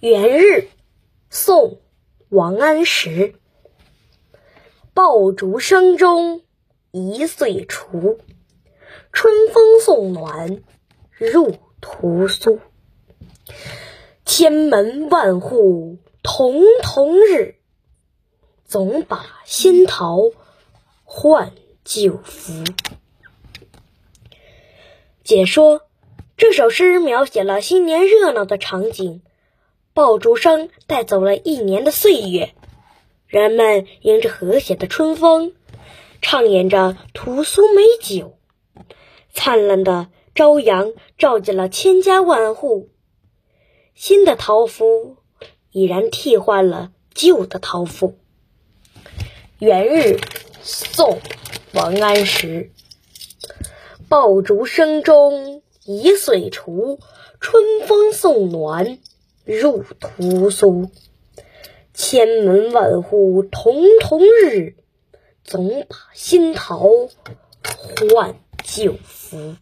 元日，宋·王安石。爆竹声中一岁除，春风送暖入屠苏。千门万户曈曈日，总把新桃换旧符。解说：这首诗描写了新年热闹的场景。爆竹声带走了一年的岁月，人们迎着和谐的春风，畅饮着屠苏美酒，灿烂的朝阳照进了千家万户。新的桃符已然替换了旧的桃符。元日，宋，王安石。爆竹声中一岁除，春风送暖。入屠苏，千门万户曈曈日，总把新桃换旧符。